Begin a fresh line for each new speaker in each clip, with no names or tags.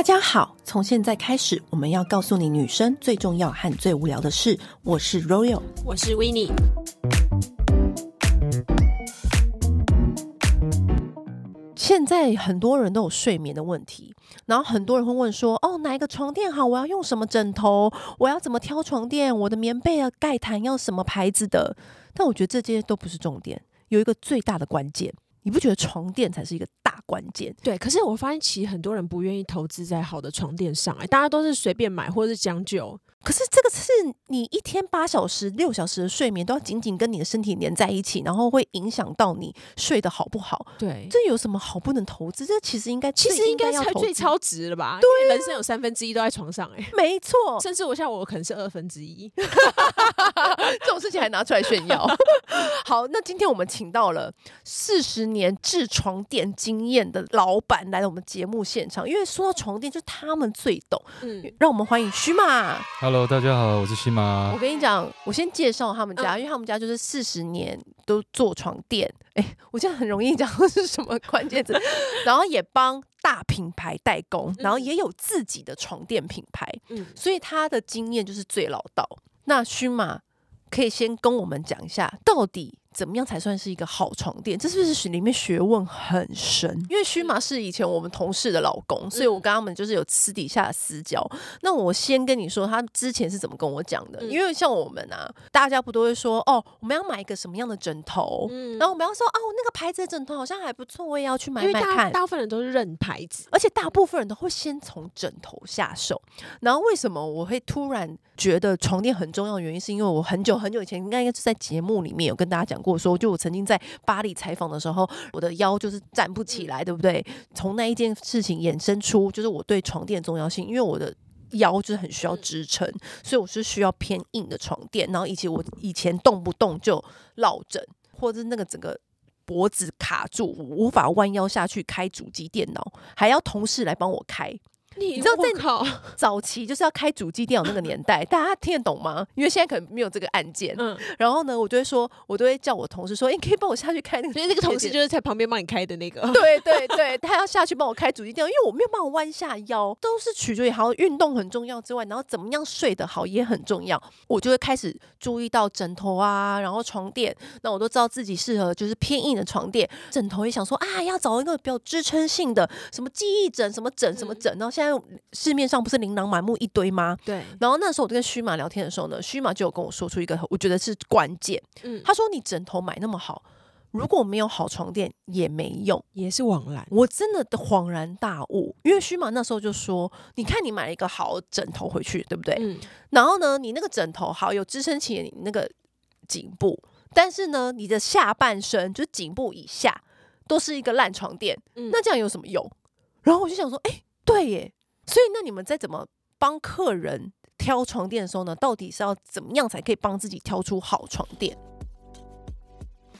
大家好，从现在开始，我们要告诉你女生最重要和最无聊的事。我是 Royal，
我是 Winnie。
现在很多人都有睡眠的问题，然后很多人会问说：“哦，哪一个床垫好？我要用什么枕头？我要怎么挑床垫？我的棉被啊、盖毯要什么牌子的？”但我觉得这些都不是重点，有一个最大的关键，你不觉得床垫才是一个大关键？
对，可是我发现其实很多人不愿意投资在好的床垫上，哎，大家都是随便买或者是将就。
可是这个是你一天八小时、六小时的睡眠都要紧紧跟你的身体连在一起，然后会影响到你睡得好不好？
对，
这有什么好不能投资？这其实应该，
其实应该才最超值了吧？
对，
因为人生有三分之一都在床上，欸，哎，
没错，
甚至我像我可能是二分之一，
这种事情还拿出来炫耀。好，那今天我们请到了四十年制床垫经验的老板来到我们节目现场，因为说到床垫，就他们最懂。嗯，让我们欢迎须马。
Hello，大家好，我是须马。
我跟你讲，我先介绍他们家，嗯、因为他们家就是四十年都做床垫。哎、欸，我现在很容易讲的是什么关键字，然后也帮大品牌代工，然后也有自己的床垫品牌。嗯，所以他的经验就是最老道。那须马可以先跟我们讲一下，到底。怎么样才算是一个好床垫？这是不是里面学问很深？因为须马是以前我们同事的老公，所以我跟他们就是有私底下的私交。那我先跟你说，他之前是怎么跟我讲的？因为像我们啊，大家不都会说哦，我们要买一个什么样的枕头？然后我们要说哦，那个牌子的枕头好像还不错，我也要去买买看。
大部分人都是认牌子，
而且大部分人都会先从枕头下手。然后为什么我会突然觉得床垫很重要的原因，是因为我很久很久以前应该应该是在节目里面有跟大家讲过。说，就我曾经在巴黎采访的时候，我的腰就是站不起来，对不对？从那一件事情衍生出，就是我对床垫的重要性，因为我的腰就是很需要支撑，所以我是需要偏硬的床垫。然后以及我以前动不动就落枕，或者是那个整个脖子卡住，无法弯腰下去开主机电脑，还要同事来帮我开。你知道在 早期就是要开主机电脑那个年代，大家听得懂吗？因为现在可能没有这个按键。嗯，然后呢，我就会说，我都会叫我同事说，你可以帮我下去开那个。
所以那个同事就是在旁边帮你开的那个。
对对对，他要下去帮我开主机电脑，因为我没有办法弯下腰，都是取决于好运动很重要之外，然后怎么样睡得好也很重要。我就会开始注意到枕头啊，然后床垫，那我都知道自己适合就是偏硬的床垫。枕头也想说啊，要找一个比较支撑性的，什么记忆枕，什么枕，什么枕。然后现在。市面上不是琳琅满目一堆吗？
对。
然后那时候我跟须马聊天的时候呢，须马就有跟我说出一个我觉得是关键。嗯，他说：“你枕头买那么好，如果没有好床垫也没用，
也是枉然。”
我真的恍然大悟，因为须马那时候就说：“你看你买了一个好枕头回去，对不对？嗯。然后呢，你那个枕头好有支撑起你那个颈部，但是呢，你的下半身就是颈部以下都是一个烂床垫。嗯，那这样有什么用？然后我就想说：哎，对耶。”所以，那你们在怎么帮客人挑床垫的时候呢？到底是要怎么样才可以帮自己挑出好床垫？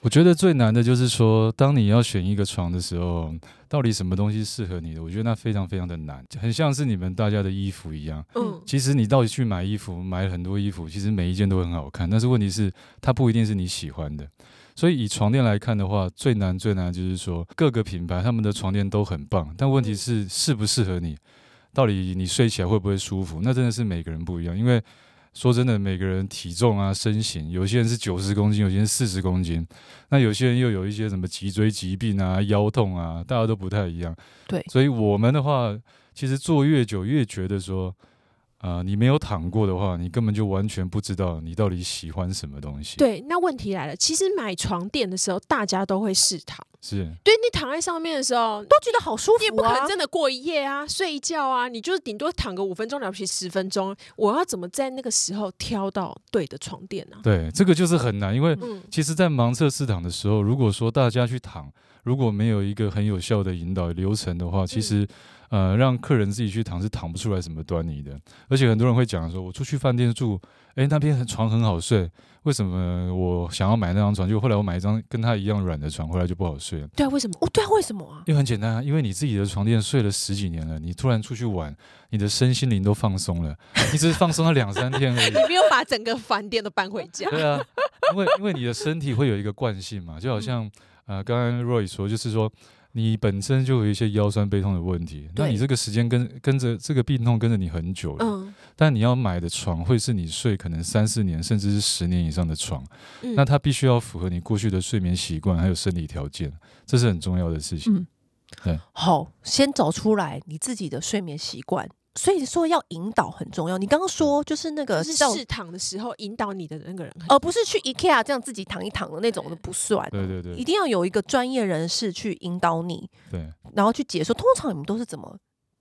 我觉得最难的就是说，当你要选一个床的时候，到底什么东西适合你的？我觉得那非常非常的难，很像是你们大家的衣服一样。嗯，其实你到底去买衣服，买了很多衣服，其实每一件都很好看，但是问题是它不一定是你喜欢的。所以以床垫来看的话，最难最难就是说，各个品牌他们的床垫都很棒，但问题是适不适合你？到底你睡起来会不会舒服？那真的是每个人不一样。因为说真的，每个人体重啊、身形，有些人是九十公斤，有些人四十公斤，那有些人又有一些什么脊椎疾病啊、腰痛啊，大家都不太一样。
对，
所以我们的话，其实做越久越觉得说。啊、呃，你没有躺过的话，你根本就完全不知道你到底喜欢什么东西。
对，那问题来了，其实买床垫的时候，大家都会试躺。
是，
对，你躺在上面的时候，
都觉得好舒服啊。
你也不可能真的过一夜啊，睡一觉啊，你就是顶多躺个五分钟，了不起十分钟。我要怎么在那个时候挑到对的床垫呢？
对，这个就是很难，因为其实，在盲测试躺的时候，如果说大家去躺，如果没有一个很有效的引导流程的话，其实。呃，让客人自己去躺是躺不出来什么端倪的，而且很多人会讲说，我出去饭店住，诶，那边床很好睡，为什么我想要买那张床，就后来我买一张跟他一样软的床，回来就不好睡了。
对啊，为什么？哦，对啊，为什么啊？
因为很简单啊，因为你自己的床垫睡了十几年了，你突然出去玩，你的身心灵都放松了，你只是放松了两三天而已，
你没有把整个饭店都搬回家。
对啊，因为因为你的身体会有一个惯性嘛，就好像。呃，刚刚 Roy 说就是说。你本身就有一些腰酸背痛的问题，那你这个时间跟跟着这个病痛跟着你很久了，嗯，但你要买的床会是你睡可能三四年甚至是十年以上的床，嗯，那它必须要符合你过去的睡眠习惯还有生理条件，这是很重要的事情。嗯，对，
好，先找出来你自己的睡眠习惯。所以说要引导很重要。你刚刚说就是那个
是试躺的时候引导你的那个人，
而不是去 IKEA 这样自己躺一躺的那种的不算。
对对对，
一定要有一个专业人士去引导你，
对，
然后去解说。通常你们都是怎么？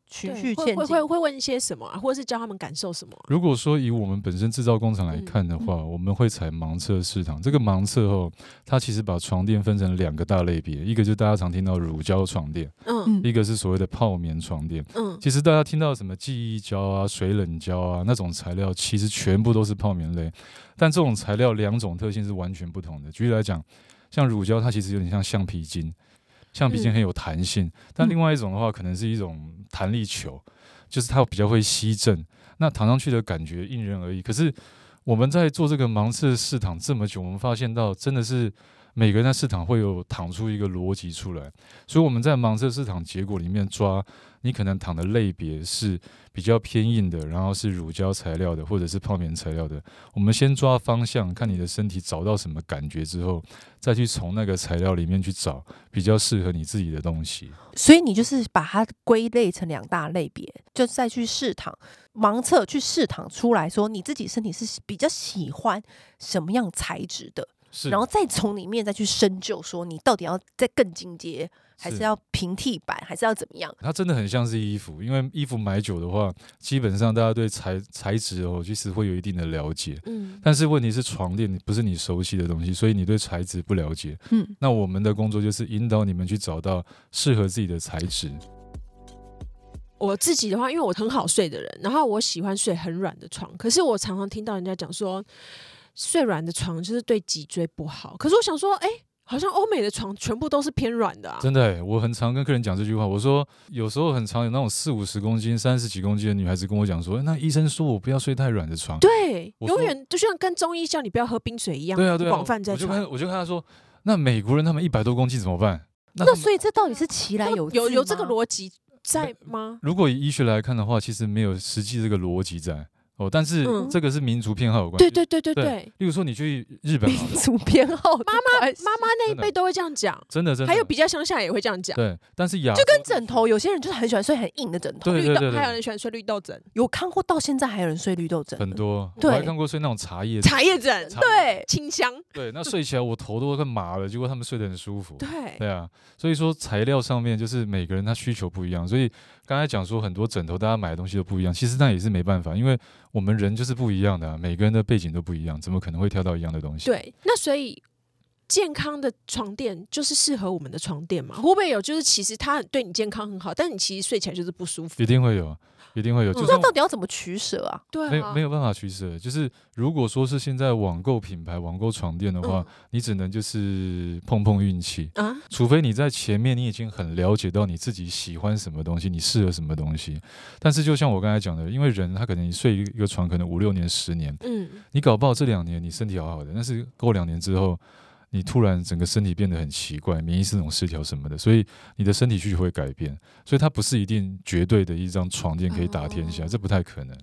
循序渐进，
会会会问一些什么啊，或者是教他们感受什么啊？
如果说以我们本身制造工厂来看的话，嗯嗯、我们会采盲测市场。这个盲测后，它其实把床垫分成两个大类别，一个就是大家常听到乳胶床垫，嗯，一个是所谓的泡棉床垫，嗯。其实大家听到什么记忆胶啊、水冷胶啊那种材料，其实全部都是泡棉类，但这种材料两种特性是完全不同的。举例来讲，像乳胶，它其实有点像橡皮筋。橡皮筋很有弹性，嗯、但另外一种的话，可能是一种弹力球，就是它比较会吸震，那躺上去的感觉因人而异。可是我们在做这个盲测试躺这么久，我们发现到真的是每个人在试躺会有躺出一个逻辑出来，所以我们在盲测试躺结果里面抓。你可能躺的类别是比较偏硬的，然后是乳胶材料的，或者是泡棉材料的。我们先抓方向，看你的身体找到什么感觉之后，再去从那个材料里面去找比较适合你自己的东西。
所以你就是把它归类成两大类别，就再去试躺盲测去试躺出来说你自己身体是比较喜欢什么样材质的，是然后再从里面再去深究说你到底要再更进阶。还是要平替版，还是要怎么样？
它真的很像是衣服，因为衣服买久的话，基本上大家对材材质哦，其实会有一定的了解。嗯。但是问题是床垫不是你熟悉的东西，所以你对材质不了解。嗯。那我们的工作就是引导你们去找到适合自己的材质。
我自己的话，因为我很好睡的人，然后我喜欢睡很软的床，可是我常常听到人家讲说，睡软的床就是对脊椎不好。可是我想说，哎、欸。好像欧美的床全部都是偏软的啊！
真的、欸，我很常跟客人讲这句话。我说，有时候很常有那种四五十公斤、三十几公斤的女孩子跟我讲说：“那医生说我不要睡太软的床。”
对，永远就像跟中医叫你不要喝冰水一样。
对啊，对啊。广
泛在传。
我就跟我就跟他说：“那美国人他们一百多公斤怎么办？”
那，那所以这到底是奇来有
有有这个逻辑在吗？
如果以医学来看的话，其实没有实际这个逻辑在。哦，但是这个是民族偏好有关系。
对对对对对。
例如说，你去日本，
民族偏好，妈
妈妈妈那一辈都会这样讲。
真的真的。
还有比较乡下也会这样讲。
对，但是亚
就跟枕头，有些人就是很喜欢睡很硬的枕头。
对对对。
还有人喜欢睡绿豆枕。
有看过，到现在还有人睡绿豆枕。
很多。我还看过睡那种茶叶
茶叶枕，对，清香。
对，那睡起来我头都快麻了，结果他们睡得很舒服。
对。
对啊，所以说材料上面就是每个人他需求不一样，所以刚才讲说很多枕头大家买的东西都不一样，其实那也是没办法，因为我们人就是不。一样的、啊，每个人的背景都不一样，怎么可能会挑到一样的东西？
对，那所以健康的床垫就是适合我们的床垫嘛？会不会有就是其实它对你健康很好，但你其实睡起来就是不舒服？
一定会有。一定会有，就
那到底要怎么取舍啊？
对啊，
没有没有办法取舍。就是如果说是现在网购品牌、网购床垫的话，嗯、你只能就是碰碰运气啊。除非你在前面你已经很了解到你自己喜欢什么东西，你适合什么东西。但是就像我刚才讲的，因为人他可能你睡一个床可能五六年、十年，嗯，你搞不好这两年你身体好好的，但是过两年之后。你突然整个身体变得很奇怪，免疫系统失调什么的，所以你的身体需求会改变，所以它不是一定绝对的一张床垫可以打天下，哦、这不太可能。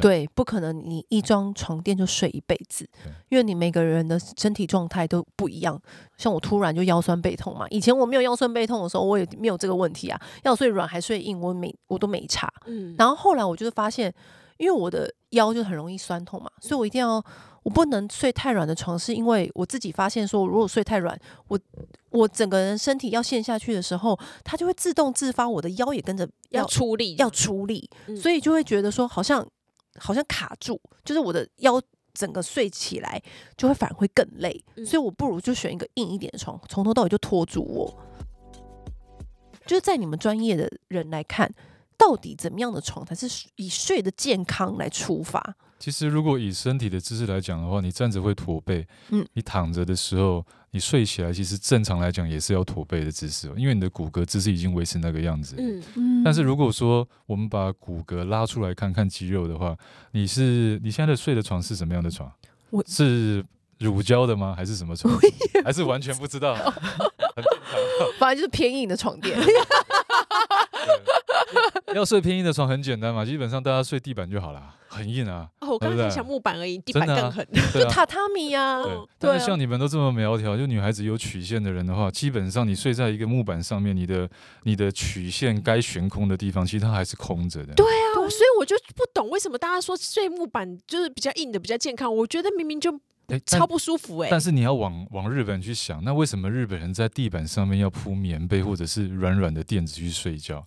对，不可能，你一张床垫就睡一辈子，因为你每个人的身体状态都不一样。像我突然就腰酸背痛嘛，以前我没有腰酸背痛的时候，我也没有这个问题啊，要睡软还睡硬，我没我都没差。嗯，然后后来我就是发现，因为我的腰就很容易酸痛嘛，所以我一定要。我不能睡太软的床，是因为我自己发现说，如果睡太软，我我整个人身体要陷下去的时候，它就会自动自发，我的腰也跟着
要出力，
要出力，所以就会觉得说，好像好像卡住，就是我的腰整个睡起来就会反而会更累，所以我不如就选一个硬一点的床，从头到尾就拖住我。就是在你们专业的人来看，到底怎么样的床才是以睡的健康来出发？
其实，如果以身体的姿势来讲的话，你站着会驼背，嗯，你躺着的时候，你睡起来，其实正常来讲也是要驼背的姿势，因为你的骨骼姿势已经维持那个样子，嗯嗯。但是如果说我们把骨骼拉出来看看肌肉的话，你是你现在的睡的床是什么样的床？我是乳胶的吗？还是什么床？还是完全不知道？
反正就是偏硬的床垫。
要睡偏硬的床很简单嘛，基本上大家睡地板就好了，很硬啊。
哦，我刚刚想木板而已，地板更狠，
就榻榻米呀。
对，但是像你们都这么苗条，就女孩子有曲线的人的话，基本上你睡在一个木板上面，你的你的曲线该悬空的地方，其实它还是空着的。
对啊，所以我就不懂为什么大家说睡木板就是比较硬的比较健康，我觉得明明就。超不舒服哎、欸！
但是你要往往日本去想，那为什么日本人在地板上面要铺棉被或者是软软的垫子去睡觉？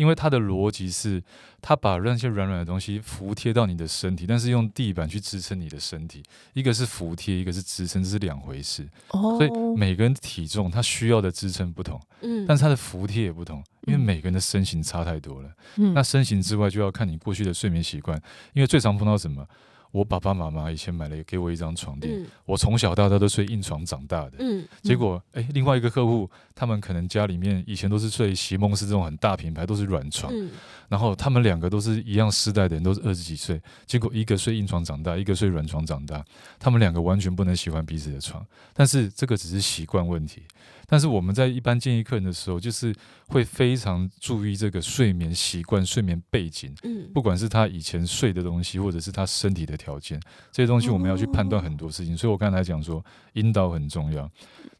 因为它的逻辑是，它把那些软软的东西服贴到你的身体，但是用地板去支撑你的身体。一个是服贴，一个是支撑，这是两回事。哦。所以每个人体重他需要的支撑不同，嗯，但是他的服贴也不同，因为每个人的身形差太多了。嗯。那身形之外，就要看你过去的睡眠习惯，因为最常碰到什么？我爸爸妈妈以前买了给我一张床垫，嗯、我从小到大都睡硬床长大的。嗯，结果哎，另外一个客户，他们可能家里面以前都是睡席梦思这种很大品牌，都是软床。嗯、然后他们两个都是一样世代的人，都是二十几岁，结果一个睡硬床长大，一个睡软床长大，他们两个完全不能喜欢彼此的床。但是这个只是习惯问题。但是我们在一般建议客人的时候，就是会非常注意这个睡眠习惯、睡眠背景，嗯，不管是他以前睡的东西，或者是他身体的条件，这些东西我们要去判断很多事情。所以我刚才讲说，引导很重要，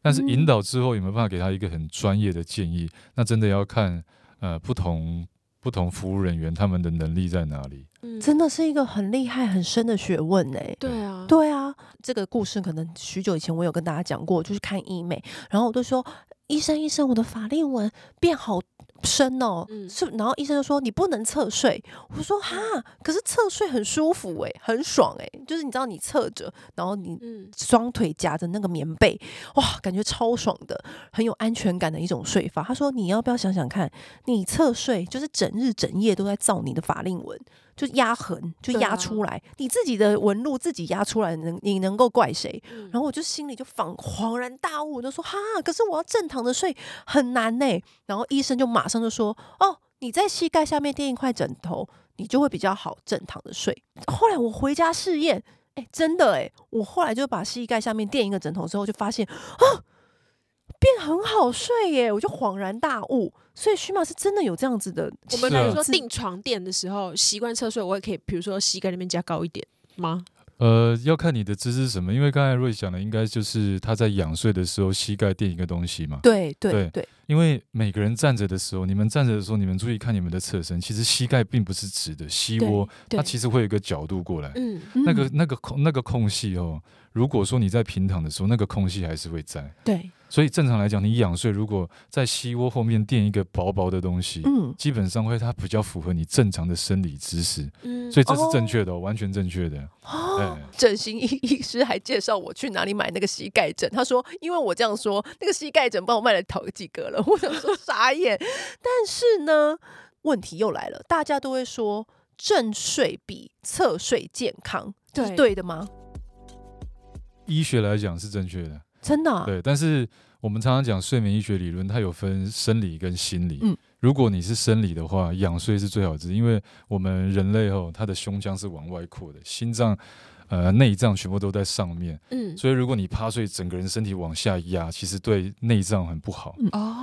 但是引导之后有没有办法给他一个很专业的建议？那真的要看呃不同不同服务人员他们的能力在哪里。
嗯，真的是一个很厉害、很深的学问呢。
对啊，
对啊，这个故事可能许久以前我有跟大家讲过，就是看医美，然后我就说医生，医生，我的法令纹变好深哦，嗯、是，然后医生就说你不能侧睡，我说哈，可是侧睡很舒服诶，很爽诶，就是你知道你侧着，然后你双腿夹着那个棉被，哇，感觉超爽的，很有安全感的一种睡法。他说你要不要想想看，你侧睡就是整日整夜都在造你的法令纹。就压痕，就压出来，啊、你自己的纹路自己压出来，能你能够怪谁？嗯、然后我就心里就恍恍然大悟，我就说哈，可是我要正躺着睡很难呢。然后医生就马上就说，哦，你在膝盖下面垫一块枕头，你就会比较好正躺着睡。后来我回家试验，哎，真的哎，我后来就把膝盖下面垫一个枕头之后，就发现啊。变很好睡耶，我就恍然大悟。所以荨麻是真的有这样子的。
我们比如说订床垫的时候，习惯侧睡，我也可以，比如说膝盖那边加高一点吗？
呃，要看你的姿势是什么，因为刚才瑞想的应该就是他在仰睡的时候，膝盖垫一个东西嘛。
对对对。对
因为每个人站着的时候，你们站着的时候，你们注意看你们的侧身，其实膝盖并不是直的，膝窝它其实会有一个角度过来。嗯。那个那个空那个空隙哦，如果说你在平躺的时候，那个空隙还是会在。
对。
所以正常来讲，你仰睡如果在膝窝后面垫一个薄薄的东西，嗯，基本上会它比较符合你正常的生理姿势，嗯，所以这是正确的，哦，完全正确的。
哦，对 整形医医师还介绍我去哪里买那个膝盖枕，他说，因为我这样说，那个膝盖枕帮我卖了好几个了，我想说傻眼。但是呢，问题又来了，大家都会说正睡比侧睡健康，这，是对的吗？
医学来讲是正确的。
真的、啊、
对，但是我们常常讲睡眠医学理论，它有分生理跟心理。嗯，如果你是生理的话，仰睡是最好治，因为我们人类哦，他的胸腔是往外扩的，心脏、呃内脏全部都在上面。嗯，所以如果你趴睡，整个人身体往下压，其实对内脏很不好。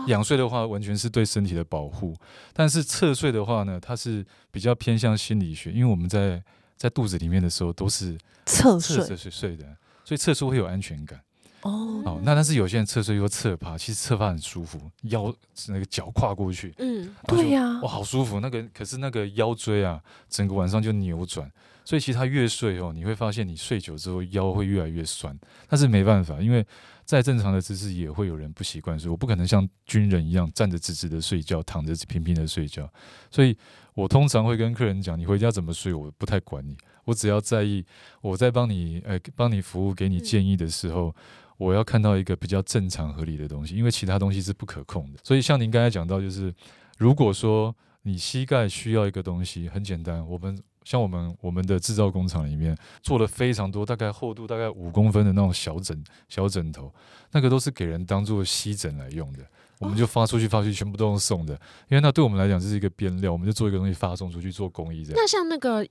仰睡的话，完全是对身体的保护。但是侧睡的话呢，它是比较偏向心理学，因为我们在在肚子里面的时候都是侧睡侧睡睡的，所以侧睡会有安全感。哦，哦，那但是有些人侧睡又侧趴，其实侧趴很舒服，腰那个脚跨过去，嗯，
对呀、啊，
哇，好舒服。那个可是那个腰椎啊，整个晚上就扭转，所以其实他越睡哦，你会发现你睡久之后腰会越来越酸。但是没办法，因为再正常的姿势也会有人不习惯所以，我不可能像军人一样站着直直的睡觉，躺着平平的睡觉。所以我通常会跟客人讲，你回家怎么睡，我不太管你，我只要在意我在帮你，呃，帮你服务，给你建议的时候。嗯我要看到一个比较正常合理的东西，因为其他东西是不可控的。所以像您刚才讲到，就是如果说你膝盖需要一个东西，很简单，我们像我们我们的制造工厂里面做了非常多，大概厚度大概五公分的那种小枕小枕头，那个都是给人当做吸枕来用的。我们就发出去发出去，全部都用送的，因为那对我们来讲这是一个边料，我们就做一个东西发送出去做公益这样。
那像那个。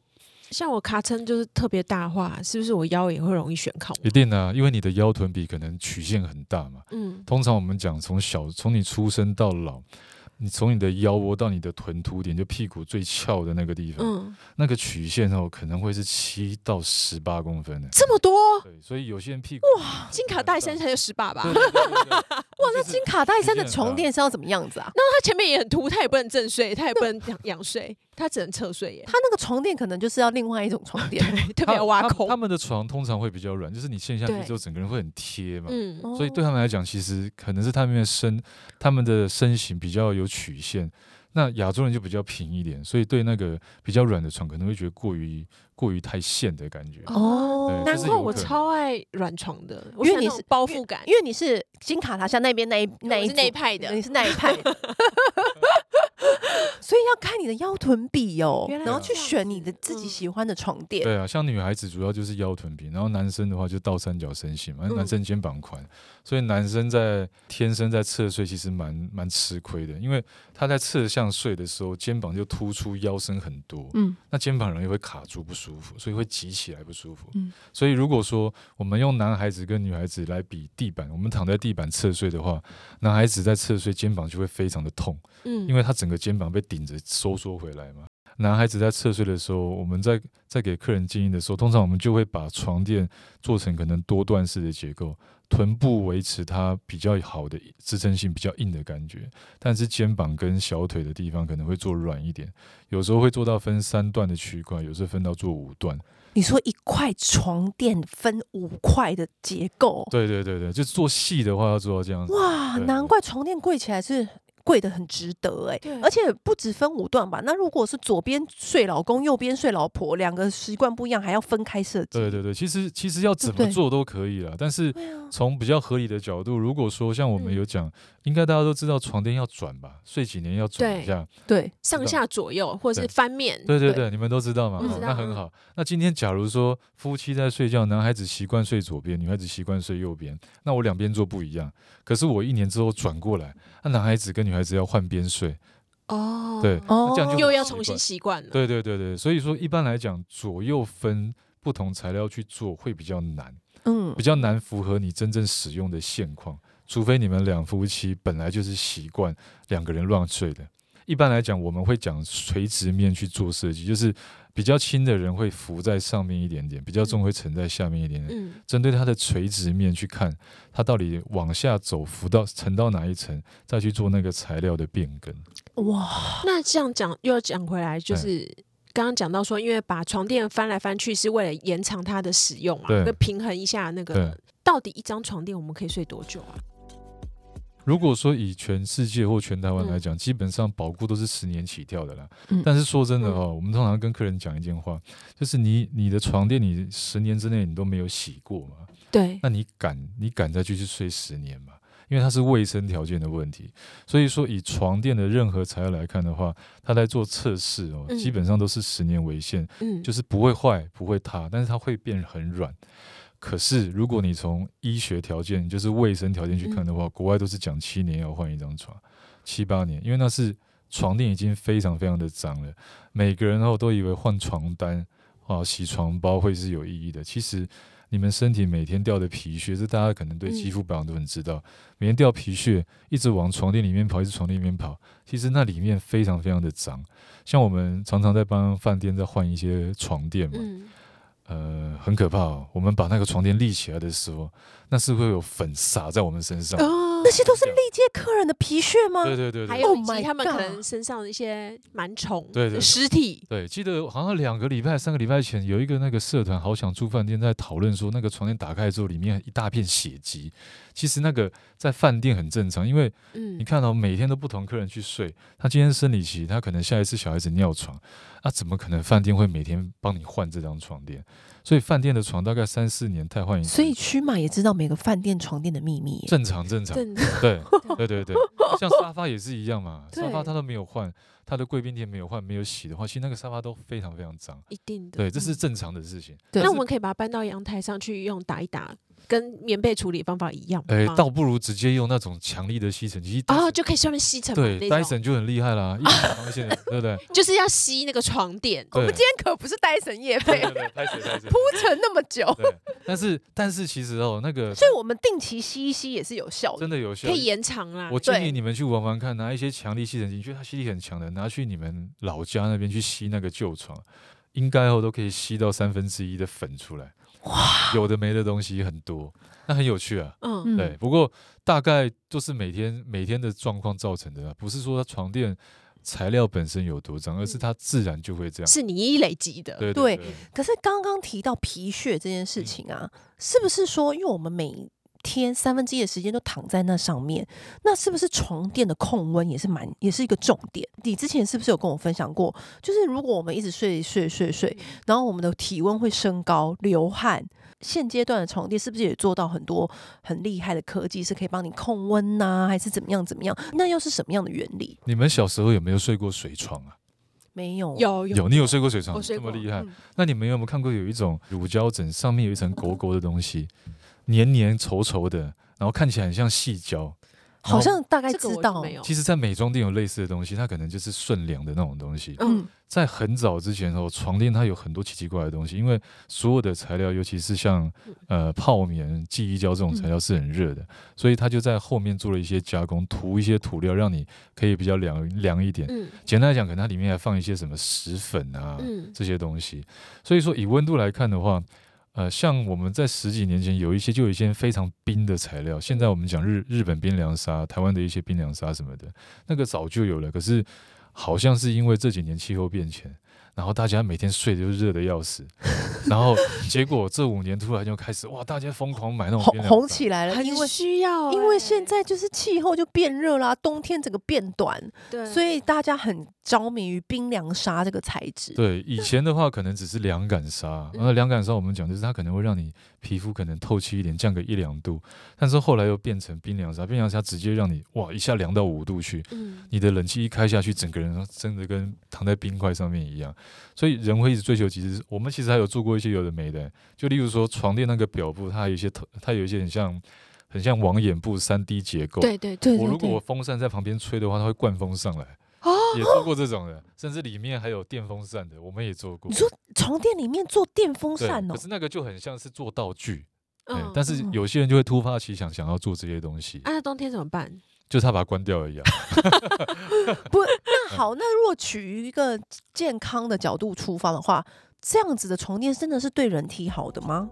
像我卡称就是特别大的话，是不是我腰也会容易悬靠？
一定啊，因为你的腰臀比可能曲线很大嘛。
嗯，
通常我们讲从小从你出生到老。你从你的腰窝到你的臀凸点，就屁股最翘的那个地方，
嗯，
那个曲线哦，可能会是七到十八公分呢，
这么多？
对，所以有些人屁股
哇，金卡戴珊才有十八吧？
哇，那金卡戴珊的床垫是要怎么样子啊？
那他前面也很凸，他也不能正睡，他也不能仰仰睡。他只能侧睡耶，
他那个床垫可能就是要另外一种床垫，
特别要挖空。
他们的床通常会比较软，就是你陷下去之后，整个人会很贴嘛。
嗯，
所以对他们来讲，其实可能是他们的身，他们的身形比较有曲线。那亚洲人就比较平一点，所以对那个比较软的床，可能会觉得过于过于太陷的感觉。
哦，难怪我超爱软床的，
因为你是
包覆感，
因为你是金卡塔下那边那一那一
那一派的，
你是那一派。所以要看你的腰臀比哦，然后去选你的自己喜欢的床垫。
对啊，像女孩子主要就是腰臀比，然后男生的话就倒三角身形嘛，男生肩膀宽，所以男生在天生在侧睡其实蛮蛮吃亏的，因为他在侧向睡的时候，肩膀就突出，腰身很多，嗯，那肩膀容易会卡住不舒服，所以会挤起来不舒服。嗯，所以如果说我们用男孩子跟女孩子来比地板，我们躺在地板侧睡的话，男孩子在侧睡肩膀就会非常的痛，嗯，因为他整个肩膀被顶着收缩回来嘛。男孩子在侧睡的时候，我们在在给客人建议的时候，通常我们就会把床垫做成可能多段式的结构，臀部维持它比较好的支撑性，比较硬的感觉，但是肩膀跟小腿的地方可能会做软一点，有时候会做到分三段的区块，有时候分到做五段。
你说一块床垫分五块的结构？
对对对对，就做细的话要做到这样子。
哇，难怪床垫贵起来是。贵的很值得哎、欸，而且不止分五段吧？那如果是左边睡老公，右边睡老婆，两个习惯不一样，还要分开设计？
对对对，其实其实要怎么做都可以啦。但是从比较合理的角度，如果说像我们有讲，嗯、应该大家都知道床垫要转吧？睡几年要转一下，
对，
对上下左右或者是翻面。
对对对，对，你们都知道嘛？哦、那很好。那今天假如说夫妻在睡觉，男孩子习惯睡左边，女孩子习惯睡右边，那我两边做不一样。可是我一年之后转过来，那男孩子跟女孩子要换边睡
哦，
对，那这样就
又要重新习惯了。
对对对对，所以说一般来讲，左右分不同材料去做会比较难，嗯，比较难符合你真正使用的现况，除非你们两夫妻本来就是习惯两个人乱睡的。一般来讲，我们会讲垂直面去做设计，就是比较轻的人会浮在上面一点点，比较重会沉在下面一点点。嗯，针对它的垂直面去看，它到底往下走浮到沉到哪一层，再去做那个材料的变更。
哇，那这样讲又要讲回来，就是刚刚讲到说，因为把床垫翻来翻去是为了延长它的使用啊，会平衡一下那个到底一张床垫我们可以睡多久啊？
如果说以全世界或全台湾来讲，嗯、基本上保固都是十年起跳的啦。嗯、但是说真的哦，我们通常跟客人讲一件话，就是你你的床垫你十年之内你都没有洗过嘛？
对。
那你敢你敢再继续睡十年吗？因为它是卫生条件的问题。所以说以床垫的任何材料来看的话，它在做测试哦，基本上都是十年为限，嗯，就是不会坏不会塌，但是它会变很软。可是，如果你从医学条件，就是卫生条件去看的话，嗯、国外都是讲七年要换一张床，七八年，因为那是床垫已经非常非常的脏了。每个人哦都以为换床单啊、洗床包会是有意义的。其实，你们身体每天掉的皮屑，这大家可能对肌肤保养都很知道。嗯、每天掉皮屑，一直往床垫里面跑，一直床垫里面跑，其实那里面非常非常的脏。像我们常常在帮饭店在换一些床垫嘛。嗯呃，很可怕哦。我们把那个床垫立起来的时候，那是会有粉洒在我们身上。
哦，那些都是历届客人的皮屑吗？
对对对，对，
还有以及他们可能身上的一些螨虫、对对尸体。
对，记得好像两个礼拜、三个礼拜前，有一个那个社团，好想住饭店，在讨论说，那个床垫打开之后，里面一大片血迹。其实那个在饭店很正常，因为你看到每天都不同客人去睡，他今天生理期，他可能下一次小孩子尿床。那、啊、怎么可能饭店会每天帮你换这张床垫？所以饭店的床大概三四年太换一次。
所以区马也知道每个饭店床垫的秘密。
正常正常，对对对对，像沙发也是一样嘛，沙发它都没有换，它的贵宾垫没有换，没有洗的话，其实那个沙发都非常非常脏。
一定的，
对，这是正常的事情。
对，那我们可以把它搬到阳台上去用打一打，跟棉被处理方法一样吗？
哎，倒不如直接用那种强力的吸尘器，
哦，就可以上面吸尘。
对，戴森就很厉害啦，一条线，对不对？
就是要吸那个床垫。
我们今天可不是戴森业配，铺陈那么久。
但是但是其实哦，那个，
所以我们定期吸一吸也是有效的，
真的有效，
可以延长啦。
我建议你们去玩玩看，拿一些强力吸尘器，因为它吸力很强的，拿去你们老家那边去吸那个旧床，应该哦都可以吸到三分之一的粉出来。哇，有的没的东西很多，那很有趣啊。嗯，对。不过大概都是每天每天的状况造成的，不是说它床垫材料本身有多脏，而是它自然就会这样。
是你一累积的。
对对，对。
可是刚刚提到皮屑这件事情啊，嗯、是不是说，因为我们每天三分之一的时间都躺在那上面，那是不是床垫的控温也是蛮也是一个重点？你之前是不是有跟我分享过？就是如果我们一直睡睡睡睡，然后我们的体温会升高、流汗，现阶段的床垫是不是也做到很多很厉害的科技，是可以帮你控温呐、啊，还是怎么样怎么样？那又是什么样的原理？
你们小时候有没有睡过水床啊？
没有，
有
有，你有睡过水床？
这
么厉害？嗯、那你们有没有看过有一种乳胶枕，上面有一层 勾勾的东西？黏黏稠稠的，然后看起来很像细胶，
好像大概知道。
其实，在美妆店有类似的东西，它可能就是顺凉的那种东西。嗯，在很早之前的时候，床垫它有很多奇奇怪怪的东西，因为所有的材料，尤其是像呃泡棉、记忆胶这种材料是很热的，所以它就在后面做了一些加工，涂一些涂料，让你可以比较凉凉一点。嗯，简单来讲，可能它里面还放一些什么石粉啊，嗯这些东西。所以说，以温度来看的话。呃，像我们在十几年前有一些就有一些非常冰的材料，现在我们讲日日本冰凉沙、台湾的一些冰凉沙什么的，那个早就有了，可是好像是因为这几年气候变迁。然后大家每天睡就热得要死，然后结果这五年突然就开始哇，大家疯狂买那种
红红起来了，
因为需要，
因为现在就是气候就变热啦，冬天整个变短，对，所以大家很着迷于冰凉纱这个材质。
对，以前的话可能只是凉感纱，然后凉感纱我们讲就是它可能会让你皮肤可能透气一点，降个一两度，但是后来又变成冰凉沙，冰凉沙直接让你哇一下凉到五度去，嗯，你的冷气一开下去，整个人真的跟躺在冰块上面一样。所以人会一直追求，其实我们其实还有做过一些有的没的，就例如说床垫那个表布，它有一些头，它有一些很像很像网眼布三 D 结构。
对对对。
我如果我风扇在旁边吹的话，它会灌风上来。哦。也做过这种的，甚至里面还有电风扇的，我们也做过。
你说床垫里面做电风扇哦？
可是那个就很像是做道具。嗯。但是有些人就会突发奇想，想要做这些东西。
啊，那冬天怎么办？
就是他把它关掉而已啊。
不，那好，那如果取于一个健康的角度出发的话，这样子的床垫真的是对人体好的吗？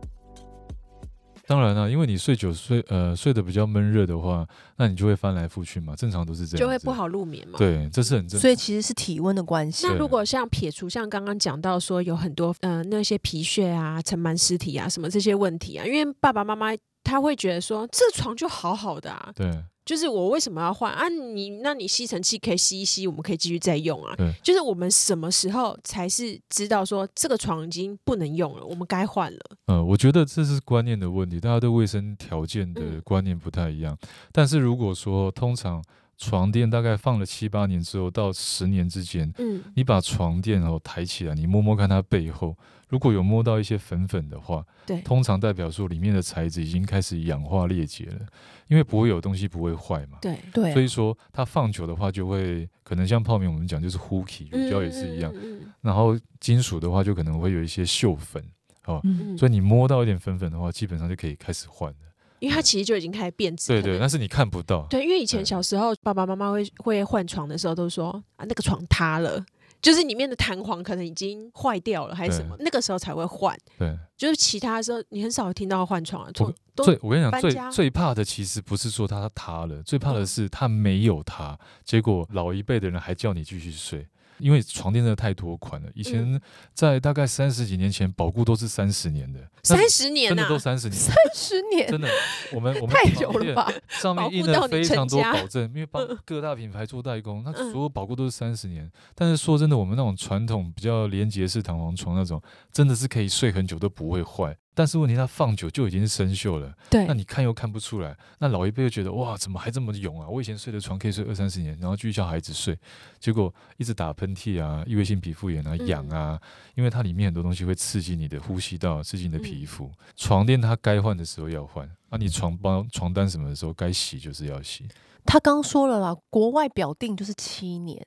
当然了、啊，因为你睡久睡呃睡得比较闷热的话，那你就会翻来覆去嘛，正常都是这样，
就会不好入眠嘛。
对，这是很正常。
所以其实是体温的关系。
那如果像撇除像刚刚讲到说有很多呃那些皮屑啊、尘螨尸体啊什么这些问题啊，因为爸爸妈妈他会觉得说这床就好好的啊。
对。
就是我为什么要换啊？你那你吸尘器可以吸一吸，我们可以继续再用啊。对就是我们什么时候才是知道说这个床已经不能用了，我们该换了？
嗯，我觉得这是观念的问题，大家对卫生条件的观念不太一样。嗯、但是如果说通常床垫大概放了七八年之后到十年之间，嗯，你把床垫哦抬起来，你摸摸看它背后。如果有摸到一些粉粉的话，对，通常代表说里面的材质已经开始氧化裂解了，因为不会有东西不会坏嘛，
对。对，
所以说它放久的话就会可能像泡棉我们讲就是呼气，乳胶也是一样，然后金属的话就可能会有一些锈粉哦，所以你摸到一点粉粉的话，基本上就可以开始换了，
因为它其实就已经开始变质，
对对，但是你看不到，
对，因为以前小时候爸爸妈妈会会换床的时候都说啊那个床塌了。就是里面的弹簧可能已经坏掉了，还是什么？那个时候才会换。对，就是其他的时候你很少听到换床啊。
最我跟你讲，最最怕的其实不是说它塌了，最怕的是它没有塌，结果老一辈的人还叫你继续睡。因为床垫真的太多款了，以前在大概三十几年前，保固都是三十年的，
三十年
真的都三十年，
三十年？
真的，我们我们
太久了吧？
上面印了非常多保证，因为帮各大品牌做代工，那所有保固都是三十年。但是说真的，我们那种传统比较连结式弹簧床那种，真的是可以睡很久都不会坏。但是问题它放久就已经是生锈了，
对，
那你看又看不出来，那老一辈又觉得哇，怎么还这么勇啊？我以前睡的床可以睡二三十年，然后继续叫孩子睡，结果一直打喷嚏啊，异位性皮肤炎啊，痒啊，嗯、因为它里面很多东西会刺激你的呼吸道，刺激你的皮肤。嗯、床垫它该换的时候要换，啊，你床包、床单什么的时候该洗就是要洗。
他刚说了啦，国外表定就是七年。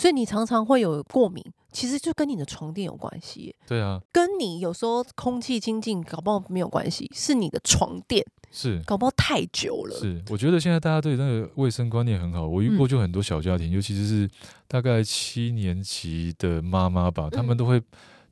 所以你常常会有过敏，其实就跟你的床垫有关系。
对啊，
跟你有时候空气清净搞不好没有关系，是你的床垫
是
搞不好太久了。
是，我觉得现在大家对那个卫生观念很好。我遇过就很多小家庭，嗯、尤其是大概七年级的妈妈吧，他们都会。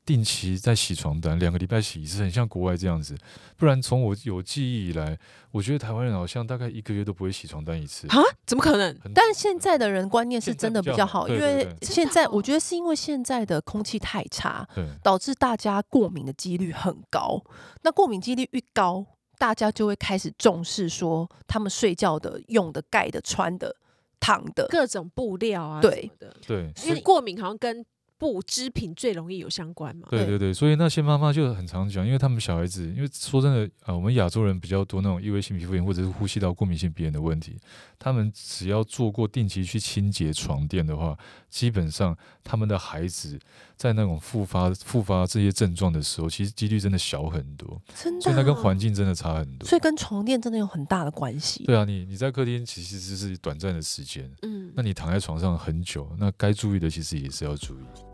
定期在洗床单，两个礼拜洗一次，很像国外这样子。不然从我有记忆以来，我觉得台湾人好像大概一个月都不会洗床单一次
啊？怎么可能？
很但现在的人观念是真的比较好，因为现在我觉得是因为现在的空气太差，对导致大家过敏的几率很高。那过敏几率越高，大家就会开始重视说他们睡觉的、用的、盖的、穿的、躺的
各种布料啊，
对
对，因为过敏好像跟。布织品最容易有相关嘛？
对对对，所以那些妈妈就很常讲，因为他们小孩子，因为说真的啊、呃，我们亚洲人比较多那种异位性皮肤炎或者是呼吸道过敏性鼻炎的问题，他们只要做过定期去清洁床垫的话，基本上他们的孩子在那种复发复发这些症状的时候，其实几率真的小很多，
真的，
所以那跟环境真的差很多，
所以跟床垫真的有很大的关系。
对啊，你你在客厅其实只是短暂的时间，嗯，那你躺在床上很久，那该注意的其实也是要注意。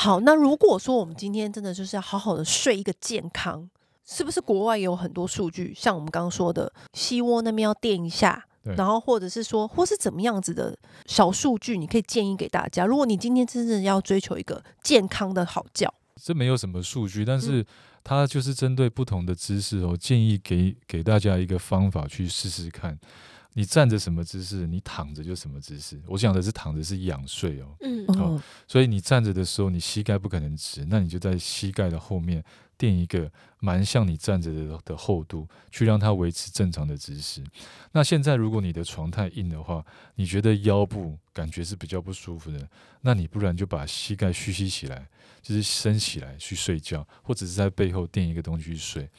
好，那如果说我们今天真的就是要好好的睡一个健康，是不是国外也有很多数据，像我们刚刚说的膝窝那边要垫一下，然后或者是说或是怎么样子的小数据，你可以建议给大家。如果你今天真正要追求一个健康的好觉，
这没有什么数据，但是它就是针对不同的姿势哦，建议给给大家一个方法去试试看。你站着什么姿势，你躺着就什么姿势。我讲的是躺着是仰睡哦，嗯，好，所以你站着的时候，你膝盖不可能直，那你就在膝盖的后面垫一个蛮像你站着的的厚度，去让它维持正常的姿势。那现在如果你的床太硬的话，你觉得腰部感觉是比较不舒服的，那你不然就把膝盖屈膝起来，就是伸起来去睡觉，或者是在背后垫一个东西去睡。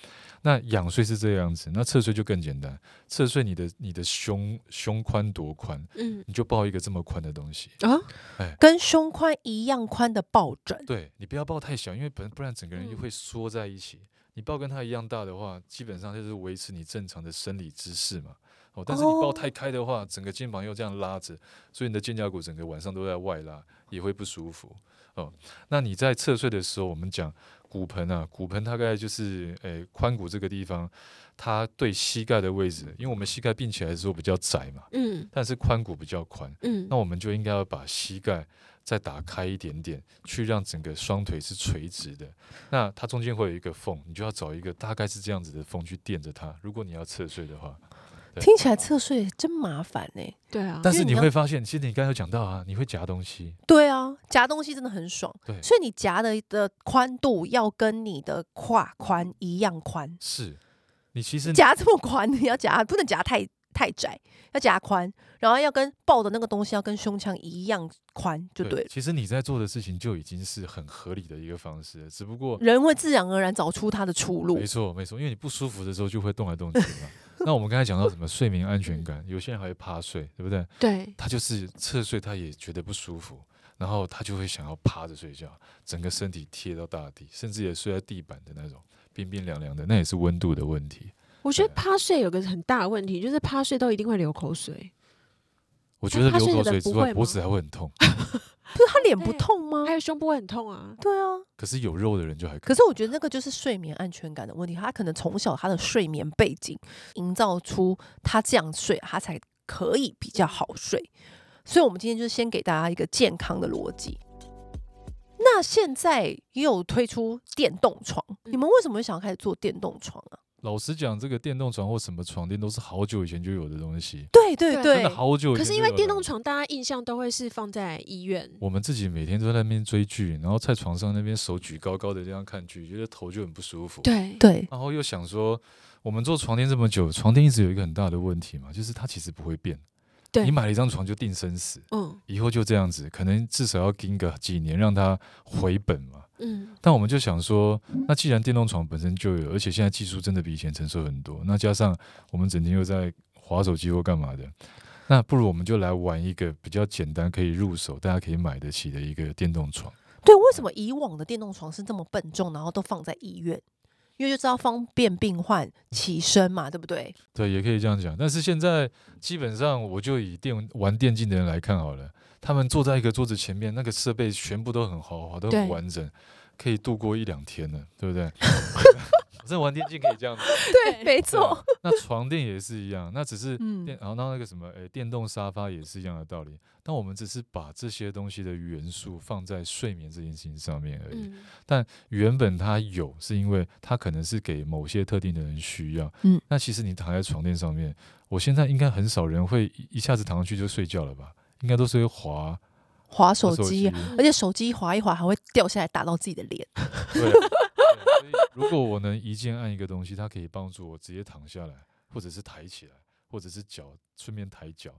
那仰睡是这样子，那侧睡就更简单。侧睡你的你的胸胸宽多宽？嗯，你就抱一个这么宽的东西啊，
哎，跟胸宽一样宽的抱枕。
对，你不要抱太小，因为本不然整个人就会缩在一起。嗯、你抱跟他一样大的话，基本上就是维持你正常的生理姿势嘛。哦，但是你抱太开的话，整个肩膀又这样拉着，所以你的肩胛骨整个晚上都在外拉，也会不舒服。哦，那你在侧睡的时候，我们讲。骨盆啊，骨盆大概就是诶髋骨这个地方，它对膝盖的位置，因为我们膝盖并起来的时候比较窄嘛，嗯，但是髋骨比较宽，嗯，那我们就应该要把膝盖再打开一点点，去让整个双腿是垂直的。那它中间会有一个缝，你就要找一个大概是这样子的缝去垫着它。如果你要侧睡的话。
听起来侧睡真麻烦呢、欸。
对啊，
但是你会发现，其实你刚才有讲到啊，你会夹东西。
对啊，夹东西真的很爽。
对，
所以你夹的的宽度要跟你的胯宽一样宽。
是，你其实
夹这么宽，你要夹不能夹太太窄，要夹宽，然后要跟抱的那个东西要跟胸腔一样宽，就
对其实你在做的事情就已经是很合理的一个方式了，只不过
人会自然而然找出他的出路。
没错，没错，因为你不舒服的时候就会动来动去嘛。那我们刚才讲到什么睡眠安全感，有些人还会趴睡，对不对？
对，
他就是侧睡，他也觉得不舒服，然后他就会想要趴着睡觉，整个身体贴到大地，甚至也睡在地板的那种冰冰凉凉的，那也是温度的问题。
我觉得趴睡有个很大的问题，就是趴睡都一定会流口水。
我觉得流口水之外，脖子还会很痛。
不是他脸不痛吗？
还有胸部会很痛啊。
对啊。
可是有肉的人就还可以。
可是我觉得那个就是睡眠安全感的问题。他可能从小他的睡眠背景营造出他这样睡，他才可以比较好睡。所以，我们今天就是先给大家一个健康的逻辑。那现在也有推出电动床，你们为什么会想要开始做电动床啊？
老实讲，这个电动床或什么床垫都是好久以前就有的东西。
对对对，
真的好久以前。
可是因为电动床，大家印象都会是放在医院。
我们自己每天都在那边追剧，然后在床上那边手举高高的这样看剧，觉得头就很不舒服。
对
对。
然后又想说，我们做床垫这么久，床垫一直有一个很大的问题嘛，就是它其实不会变。
对
你买了一张床就定生死，
嗯
以后就这样子，可能至少要盯个几年让它回本嘛。
嗯，
但我们就想说，那既然电动床本身就有，而且现在技术真的比以前成熟很多，那加上我们整天又在划手机或干嘛的，那不如我们就来玩一个比较简单、可以入手、大家可以买得起的一个电动床。
对，为什么以往的电动床是这么笨重，然后都放在医院？因为就知道方便病患起身嘛，对不对？
对，也可以这样讲。但是现在基本上，我就以电玩电竞的人来看好了，他们坐在一个桌子前面，那个设备全部都很豪华，都很完整，可以度过一两天呢，对不对？这玩电竞可以这样子，
对，没错。
那床垫也是一样，那只是电，
嗯、
然后那个什么，诶，电动沙发也是一样的道理。但我们只是把这些东西的元素放在睡眠这件事情上面而已。
嗯、
但原本它有，是因为它可能是给某些特定的人需要。
嗯，
那其实你躺在床垫上面，我现在应该很少人会一下子躺上去就睡觉了吧？应该都是会滑
滑手机，
滑手机，
而且手机滑一滑还会掉下来打到自己的
脸。对。如果我能一键按一个东西，它可以帮助我直接躺下来，或者是抬起来，或者是脚顺便抬脚，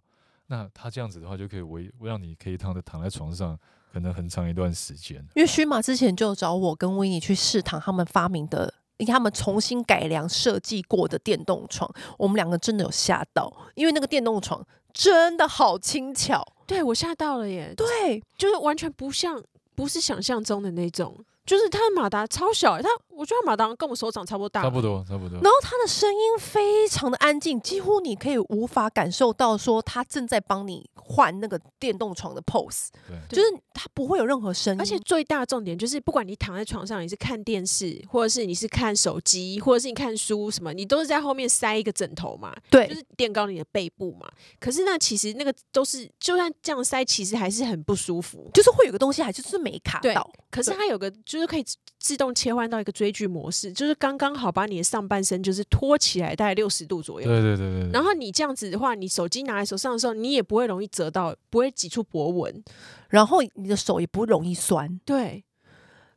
那它这样子的话就可以为让你可以躺着躺在床上，可能很长一段时间。
因为荨麻之前就找我跟维尼去试躺他们发明的，你看他们重新改良设计过的电动床，我们两个真的有吓到，因为那个电动床真的好轻巧，
对我吓到了耶，
对，
就是完全不像，不是想象中的那种。就是他的马达超小，他我觉得马达跟我手掌差不多大，
差不多差不多。
然后他的声音非常的安静，几乎你可以无法感受到说他正在帮你换那个电动床的 pose，
对，
就是他不会有任何声音。
而且最大的重点就是，不管你躺在床上，你是看电视，或者是你是看手机，或者是你看书什么，你都是在后面塞一个枕头嘛，
对，
就是垫高你的背部嘛。可是那其实那个都是，就算这样塞，其实还是很不舒服，
就是会有个东西还就是没卡到。
可是它有个就。就是可以自动切换到一个追剧模式，就是刚刚好把你的上半身就是托起来，大概六十度左右。
对对对对。
然后你这样子的话，你手机拿在手上的时候，你也不会容易折到，不会挤出波纹，
然后你的手也不会容易酸。
对。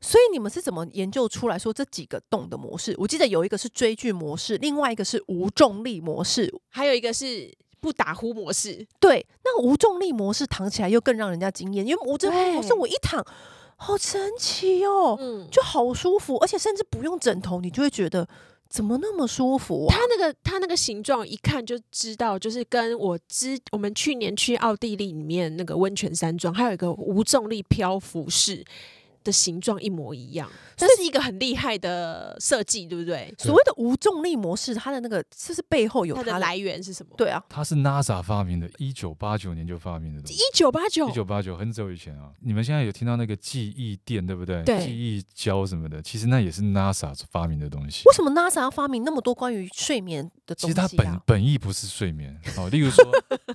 所以你们是怎么研究出来说这几个动的模式？我记得有一个是追剧模式，另外一个是无重力模式，
还有一个是不打呼模式。
对，那无重力模式躺起来又更让人家惊艳，因为无重力模式我一躺。好神奇哦，嗯，就好舒服，而且甚至不用枕头，你就会觉得怎么那么舒服啊？
它那个它那个形状一看就知道，就是跟我之我们去年去奥地利里面那个温泉山庄，还有一个无重力漂浮式。的形状一模一样，这是一个很厉害的设计，对不对？
所谓的无重力模式，它的那个是不是背后有它的，
它的来源是什么？
对啊，
它是 NASA 发明的，一九八九年就发明的东西。
一九八九，
一九八九，很久以前啊。你们现在有听到那个记忆垫，对不对？
对，
记忆胶什么的，其实那也是 NASA 发明的东西。
为什么 NASA 要发明那么多关于睡眠的东西啊？
其实它本本意不是睡眠哦，例如说，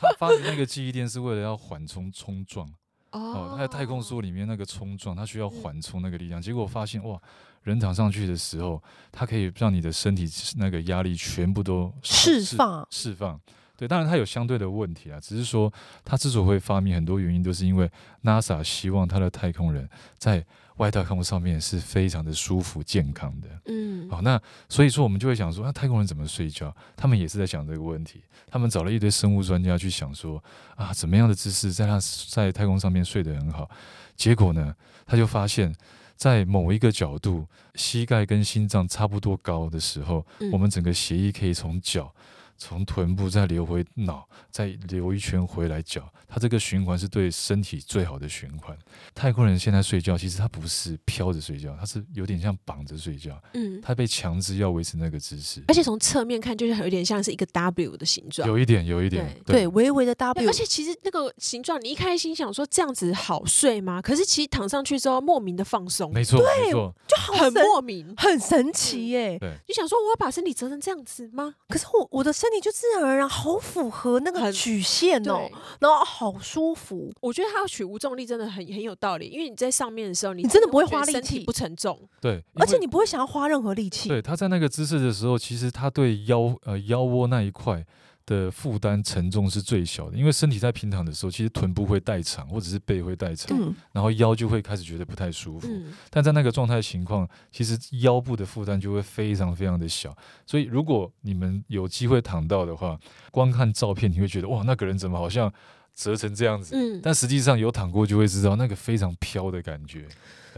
他发明那个记忆垫是为了要缓冲冲撞。哦，他在太空梭里面那个冲撞，他需要缓冲那个力量。结果我发现哇，人躺上去的时候，它可以让你的身体那个压力全部都
释放
释放。对，当然它有相对的问题啊，只是说它之所以会发明，很多原因都是因为 NASA 希望它的太空人在外太空上面是非常的舒服健康的。嗯，好，那所以说我们就会想说，那太空人怎么睡觉？他们也是在想这个问题。他们找了一堆生物专家去想说，啊，怎么样的姿势在他在太空上面睡得很好？结果呢，他就发现，在某一个角度，膝盖跟心脏差不多高的时候，嗯、我们整个血液可以从脚。从臀部再流回脑，再流一圈回来脚，它这个循环是对身体最好的循环。泰国人现在睡觉，其实他不是飘着睡觉，他是有点像绑着睡觉。嗯，他被强制要维持那个姿势，
而且从侧面看，就是有点像是一个 W 的形状，
有一点，有一点，
对，对，微微的 W。
而且其实那个形状，你一开心想说这样子好睡吗？可是其实躺上去之后，莫名的放松，
没错，
对，
没错，
就好
很莫名，
很神奇耶。
对，
你想说我要把身体折成这样子吗？
可是我我的身。你就自然而然好符合那个曲线哦，然后好舒服。
我觉得它要取无重力真的很很有道理，因为你在上面的时候，你
你真的不会花力气，
身体不沉重。
对，
而且你不会想要花任何力气。
对，他在那个姿势的时候，其实他对腰呃腰窝那一块的负担沉重是最小的，因为身体在平躺的时候，其实臀部会代偿，或者是背会代偿，
嗯、
然后腰就会开始觉得不太舒服。
嗯、
但在那个状态情况，其实腰部的负担就会非常非常的小。所以如果你们有机会躺到的话，光看照片你会觉得哇，那个人怎么好像折成这样子？
嗯、
但实际上有躺过就会知道，那个非常飘的感觉。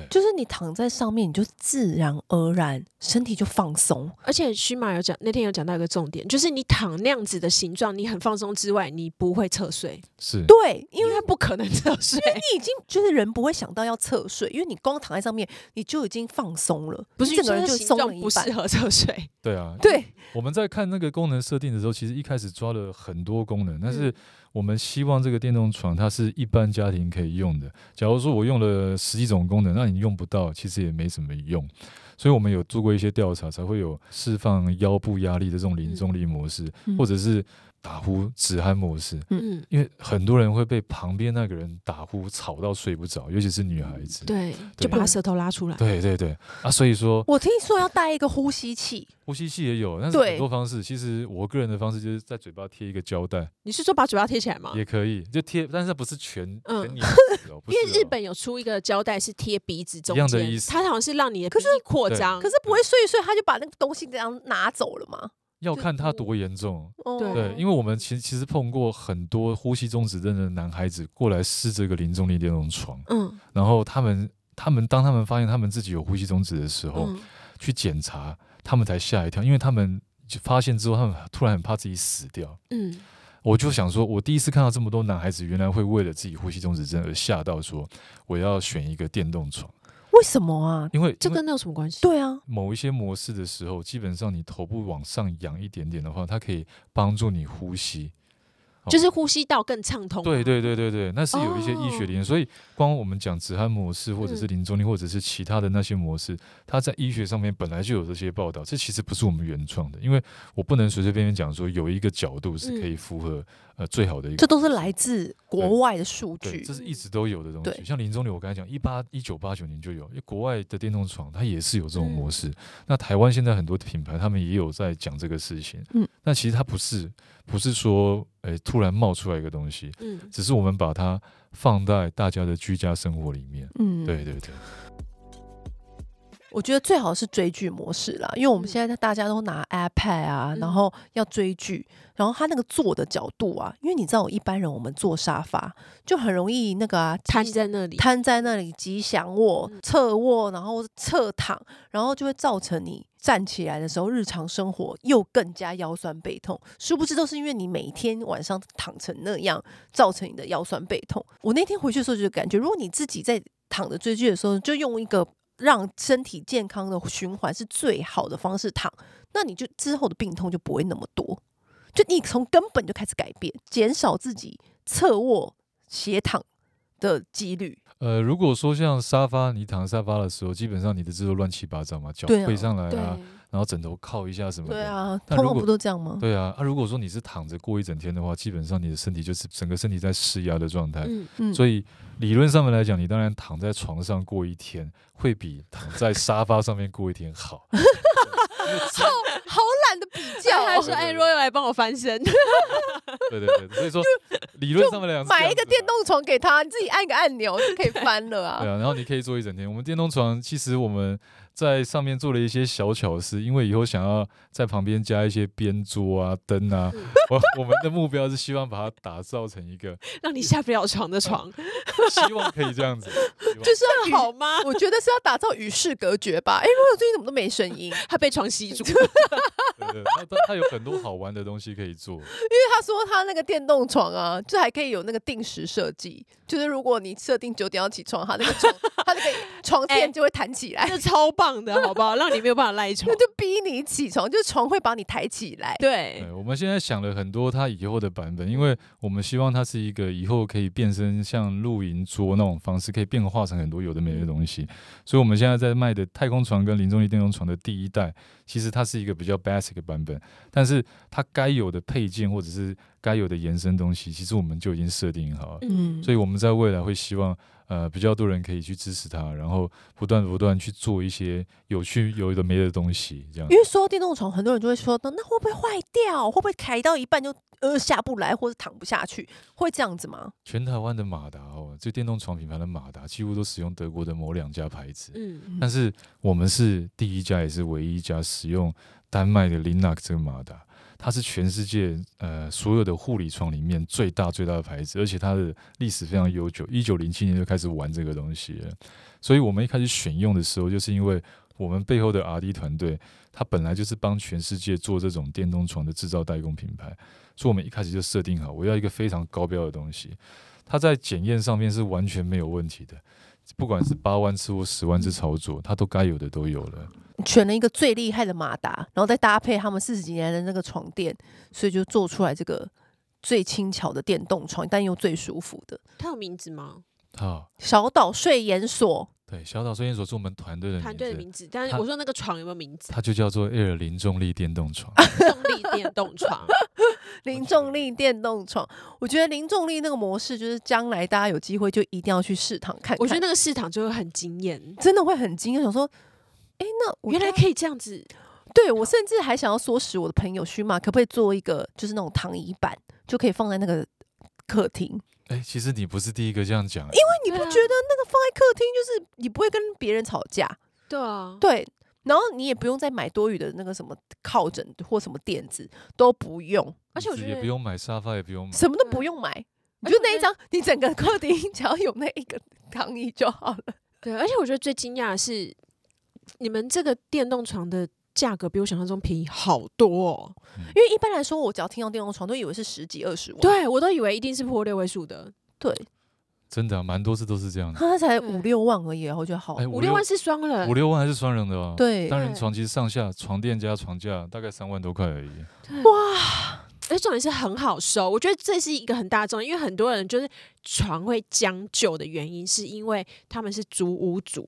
就是你躺在上面，你就自然而然身体就放松。
而且须马有讲，那天有讲到一个重点，就是你躺那样子的形状，你很放松之外，你不会侧睡。
是
对，因
为他不可能侧睡，
因为你已经就是人不会想到要侧睡，因为你光躺在上面，你就已经放松了，
不是
整个人就松了一半。
不适合侧睡。
对啊，
对。
我们在看那个功能设定的时候，其实一开始抓了很多功能，但是我们希望这个电动床它是一般家庭可以用的。假如说我用了十几种功能，那你用不到，其实也没什么用。所以我们有做过一些调查，才会有释放腰部压力的这种零重力模式，
嗯、
或者是。打呼止鼾模式，
嗯，
因为很多人会被旁边那个人打呼吵到睡不着，尤其是女孩子，
对，
对。
就把他舌头拉出来，
对对对。啊，所以说，
我听说要带一个呼吸器，
呼吸器也有，但是很多方式，其实我个人的方式就是在嘴巴贴一个胶带，
你是说把嘴巴贴起来吗？
也可以，就贴，但是不是全，嗯，因
为日本有出一个胶带是贴鼻子中间，
一样的意思，
它好像是让你的鼻子扩张，
可是不会睡一睡他就把那个东西这样拿走了吗？
要看他多严重，
对，
对，因为我们其实其实碰过很多呼吸中止症的男孩子过来试这个零重力电动床，
嗯，
然后他们他们当他们发现他们自己有呼吸中止的时候，
嗯、
去检查，他们才吓一跳，因为他们就发现之后，他们突然很怕自己死掉，
嗯，
我就想说，我第一次看到这么多男孩子原来会为了自己呼吸中止症而吓到，说我要选一个电动床。
为什么啊？
因为
这跟那有什么关系？
对啊，
某一些模式的时候，基本上你头部往上仰一点点的话，它可以帮助你呼吸。
就是呼吸道更畅通。
对对对对对，那是有一些医学理论。
哦、
所以，光我们讲止鼾模式，或者是零重力，或者是其他的那些模式，它在医学上面本来就有这些报道。这其实不是我们原创的，因为我不能随随便便讲说有一个角度是可以符合呃最好的一个。
这都是来自国外的数据，
这是一直都有的东西。像零重力，我刚才讲一八一九八九年就有，因为国外的电动床它也是有这种模式。嗯、那台湾现在很多品牌他们也有在讲这个事情。
嗯，
那其实它不是。不是说，诶，突然冒出来一个东西，
嗯，
只是我们把它放在大家的居家生活里面，
嗯，
对对对。
我觉得最好是追剧模式啦，因为我们现在大家都拿 iPad 啊，然后要追剧，然后他那个坐的角度啊，因为你知道，我一般人我们坐沙发就很容易那个啊，
瘫在那里，
瘫在那里，吉祥卧、侧卧，然后侧躺，然后就会造成你站起来的时候，日常生活又更加腰酸背痛。殊不知都是因为你每天晚上躺成那样，造成你的腰酸背痛。我那天回去的时候就感觉，如果你自己在躺着追剧的时候，就用一个。让身体健康的循环是最好的方式躺，那你就之后的病痛就不会那么多，就你从根本就开始改变，减少自己侧卧斜躺的几率。
呃，如果说像沙发，你躺沙发的时候，基本上你的姿势乱七八糟嘛，脚跪上来啊。然后枕头靠一下什么的，
对啊，通常不都这样吗？
对啊，啊，如果说你是躺着过一整天的话，基本上你的身体就是整个身体在施压的状态。
嗯嗯。
所以理论上面来讲，你当然躺在床上过一天，会比躺在沙发上面过一天好。
好好懒得比较，
还说哎，Royal 来帮我翻身。
对对对，所以说理论上面来讲，
买一个电动床给他，你自己按个按钮就可以翻了啊。
对啊，然后你可以坐一整天。我们电动床其实我们。在上面做了一些小巧思，因为以后想要在旁边加一些边桌啊、灯啊，我我们的目标是希望把它打造成一个
让你下不了床的床，
希望可以这样子，
就是要
好吗？
我觉得是要打造与世隔绝吧。哎、欸，如果最近怎么都没声音，
他被床吸住。
对，对对，他他有很多好玩的东西可以做，因为
他说他那个电动床啊，就还可以有那个定时设计，就是如果你设定九点要起床，他那个床他那个 床垫就会弹起来，
这、欸、超棒。的好不好？让你没有办法赖床，
那就逼你起床，就是床会把你抬起来。
对，
对，我们现在想了很多他以后的版本，因为我们希望它是一个以后可以变身像露营桌那种方式，可以变化成很多有的没的东西。所以我们现在在卖的太空床跟零重力电动床的第一代，其实它是一个比较 basic 个版本，但是它该有的配件或者是该有的延伸东西，其实我们就已经设定好了。嗯，所以我们在未来会希望。呃，比较多人可以去支持它，然后不断不断去做一些有趣有的没的东西，这样。
因为说到电动床，很多人就会说，那会不会坏掉？会不会开到一半就呃下不来，或者躺不下去？会这样子吗？
全台湾的马达哦，这电动床品牌的马达几乎都使用德国的某两家牌子，嗯，但是我们是第一家也是唯一一家使用丹麦的 Linac 这个马达。它是全世界呃所有的护理床里面最大最大的牌子，而且它的历史非常悠久，一九零七年就开始玩这个东西了。所以我们一开始选用的时候，就是因为我们背后的 R&D 团队，它本来就是帮全世界做这种电动床的制造代工品牌，所以我们一开始就设定好，我要一个非常高标的东西，它在检验上面是完全没有问题的。不管是八万次或十万次操作，它都该有的都有了。
选了一个最厉害的马达，然后再搭配他们四十几年的那个床垫，所以就做出来这个最轻巧的电动床，但又最舒服的。
它有名字吗？
好，
小岛睡研所。
对，小岛睡研所是我们团队的
团队的名字，但是我说那个床有没有名字？
它就叫做 Air 零重力电动床。
重力电动床，
零重力电动床。我觉得零重力那个模式，就是将来大家有机会就一定要去试躺看看。
我觉得那个试躺就会很惊艳，
真的会很惊艳。想说，哎、欸，那
原来可以这样子。
对，我甚至还想要唆使我的朋友须马，可不可以做一个就是那种躺椅板，就可以放在那个客厅。
哎、欸，其实你不是第一个这样讲，因
为你不觉得那个放在客厅，就是你不会跟别人吵架，
对啊，
对，然后你也不用再买多余的那个什么靠枕或什么垫子都不用，
而且我觉得
也不用买沙发，也不用买，
什么都不用买，你就那一张，你整个客厅只要有那一个躺椅就好了。
对，而且我觉得最惊讶的是，你们这个电动床的。价格比我想象中便宜好多哦，
因为一般来说，我只要听到电动床，都以为是十几二十万，
对我都以为一定是破六位数的，
对，
真的蛮多次都是这样的，
它才五六万而已，我觉得好，
五六万是双人，
五六万还是双人的哦，
对，
单人床其实上下床垫加床架大概三万多块而已，
哇，而且重点是很好收，我觉得这是一个很大众，因为很多人就是床会将就的原因，是因为他们是租屋族。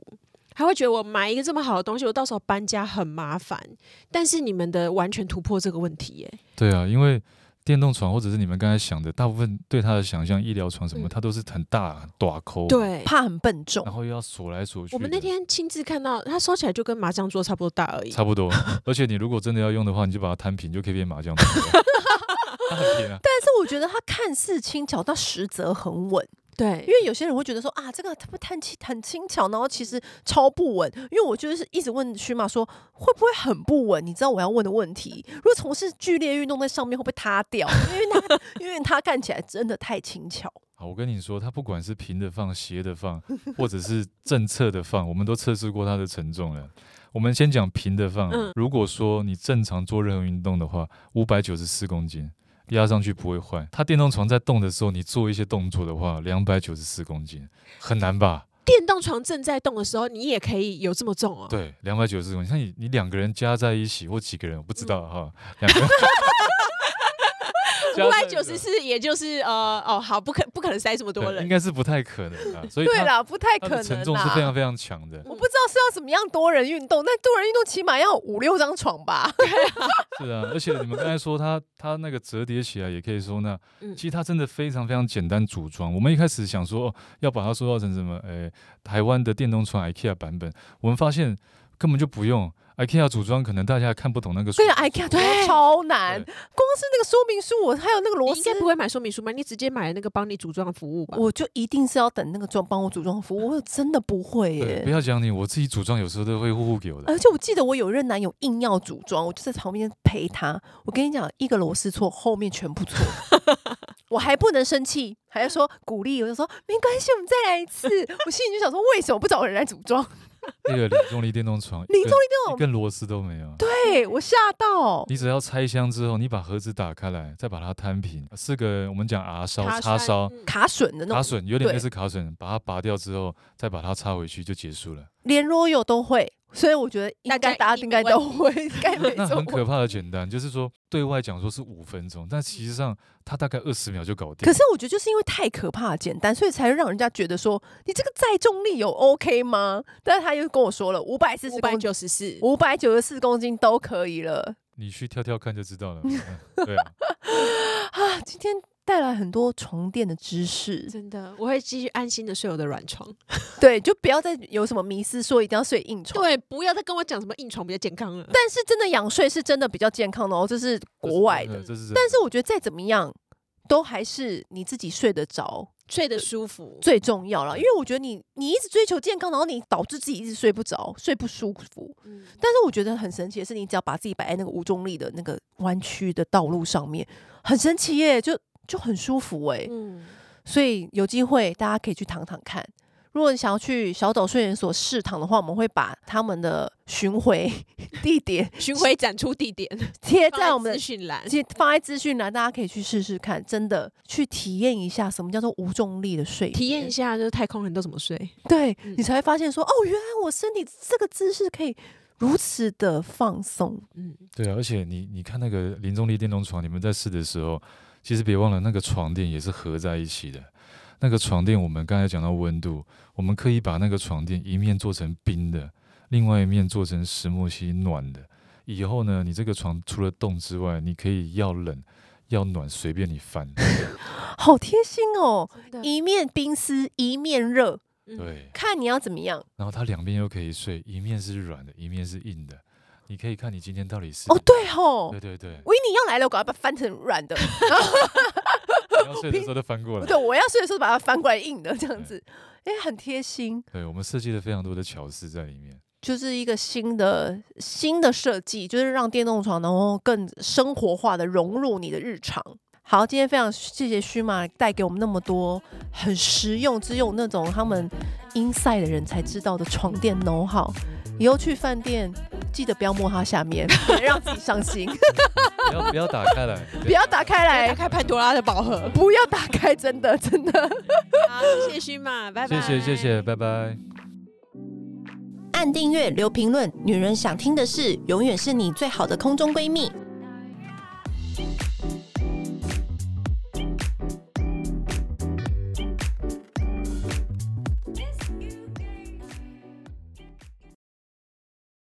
还会觉得我买一个这么好的东西，我到时候搬家很麻烦。但是你们的完全突破这个问题耶。
对啊，因为电动床或者是你们刚才想的，大部分对他的想象，医疗床什么，它都是很大很大颗，
对，
怕很笨重，
然后又要锁来锁去。
我们那天亲自看到它收起来就跟麻将桌差不多大而已，
差不多。而且你如果真的要用的话，你就把它摊平，就可以变麻将桌。它很平啊。
但是我觉得它看似轻巧，但实则很稳。
对，
因为有些人会觉得说啊，这个它不很轻很轻巧，然后其实超不稳。因为我就是一直问徐马说，会不会很不稳？你知道我要问的问题，如果从事剧烈运动在上面会不会塌掉？因为它因为它看起来真的太轻巧。
好，我跟你说，它不管是平的放、斜的放，或者是正侧的放，我们都测试过它的承重了。我们先讲平的放，嗯、如果说你正常做任何运动的话，五百九十四公斤。压上去不会坏。它电动床在动的时候，你做一些动作的话，两百九十四公斤，很难吧？
电动床正在动的时候，你也可以有这么重哦？
对，两百九十四公斤。像你，你两个人加在一起或几个人，我不知道、嗯、哈。两个人。
五百九十四，也就是呃哦，好，不可不可能塞这么多人，
应该是不太可能啊。所以
对啦，不太可能。
承重是非常非常强的。
我不知道是要怎么样多人运动，但多人运动起码要五六张床吧。
啊 是啊，而且你们刚才说它它那个折叠起来也可以说呢，其实它真的非常非常简单组装。我们一开始想说要把它塑造成什么？诶，台湾的电动床 IKEA 版本，我们发现根本就不用。IKEA 组装可能大家看不懂那个，
对啊，IKEA 对超难，光是那个说明书，我还有那个螺丝，
应该不会买说明书吗？你直接买那个帮你组装的服务吧。
我就一定是要等那个装帮我组装的服务，我真的不会耶。
不要讲你，我自己组装有时候都会呼呼给我的。
而且我记得我有任男友硬要组装，我就在旁边陪他。我跟你讲，一个螺丝错，后面全部错，我还不能生气，还要说鼓励，我就说没关系，我们再来一次。我心里就想说，为什么不找人来组装？
那个零重力电动床，
零重力电动，
一根螺丝都没有。
对，我吓到。
你只要拆箱之后，你把盒子打开来，再把它摊平，四个我们讲牙烧、叉烧、
卡榫的那种。
卡榫有点类似卡榫，把它拔掉之后，再把它插回去就结束了。
连 Royal 都会。所以我觉得大家大家应该都会，该 没错。
那很可怕的简单，就是说对外讲说是五分钟，但其实上他大概二十秒就搞定。
可是我觉得就是因为太可怕的简单，所以才让人家觉得说你这个载重力有 OK 吗？但是他又跟我说了五百四十、五百九十四、五百九十四公斤都可以了。
你去跳跳看就知道了。嗯、对啊，
啊，今天带来很多床垫的知识，
真的，我会继续安心的睡我的软床。
对，就不要再有什么迷思，说一定要睡硬床。
对，不要再跟我讲什么硬床比较健康了。
但是真的仰睡是真的比较健康的哦，这是国外的。
这是，这是，
但是我觉得再怎么样，都还是你自己睡得着。
睡得舒服
最重要了，因为我觉得你你一直追求健康，然后你导致自己一直睡不着，睡不舒服。嗯，但是我觉得很神奇的是，你只要把自己摆在那个无重力的那个弯曲的道路上面，很神奇耶，就就很舒服哎。嗯，所以有机会大家可以去躺躺看。如果你想要去小岛睡眠所试躺的话，我们会把他们的巡回地点、
巡回展出地点
贴在我们的
资讯栏，
放在资讯栏，大家可以去试试看，真的去体验一下什么叫做无重力的睡，
体验一下就是太空人都怎么睡，
对、嗯、你才会发现说，哦，原来我身体这个姿势可以如此的放松。
嗯，对啊，而且你你看那个零重力电动床，你们在试的时候，其实别忘了那个床垫也是合在一起的。那个床垫，我们刚才讲到温度，我们可以把那个床垫一面做成冰的，另外一面做成石墨烯暖的。以后呢，你这个床除了冻之外，你可以要冷要暖随便你翻。
好贴心哦，一面冰丝，一面热，
对，
看你要怎么样。
然后它两边又可以睡，一面是软的，一面是硬的。你可以看你今天到底是
哦，对吼，
对对对，
维尼要来了，我赶快把它翻成软的。
要睡的时候就翻过来，
对，我要睡的时候把它翻过来硬的这样子，哎，很贴心。
对，我们设计了非常多的巧思在里面，
就是一个新的新的设计，就是让电动床能够更生活化的融入你的日常。好，今天非常谢谢荨麻带给我们那么多很实用，只有那种他们 inside 的人才知道的床垫 know-how。以后去饭店记得不要摸它下面，别让自己伤心。
不要不要打开来，
不要打开来，
打开潘多拉的宝盒，
不要打开，真的真的。
好，谢谢荨麻，拜拜。
谢谢谢谢，拜拜。
按订阅，留评论，女人想听的事，永远是你最好的空中闺蜜。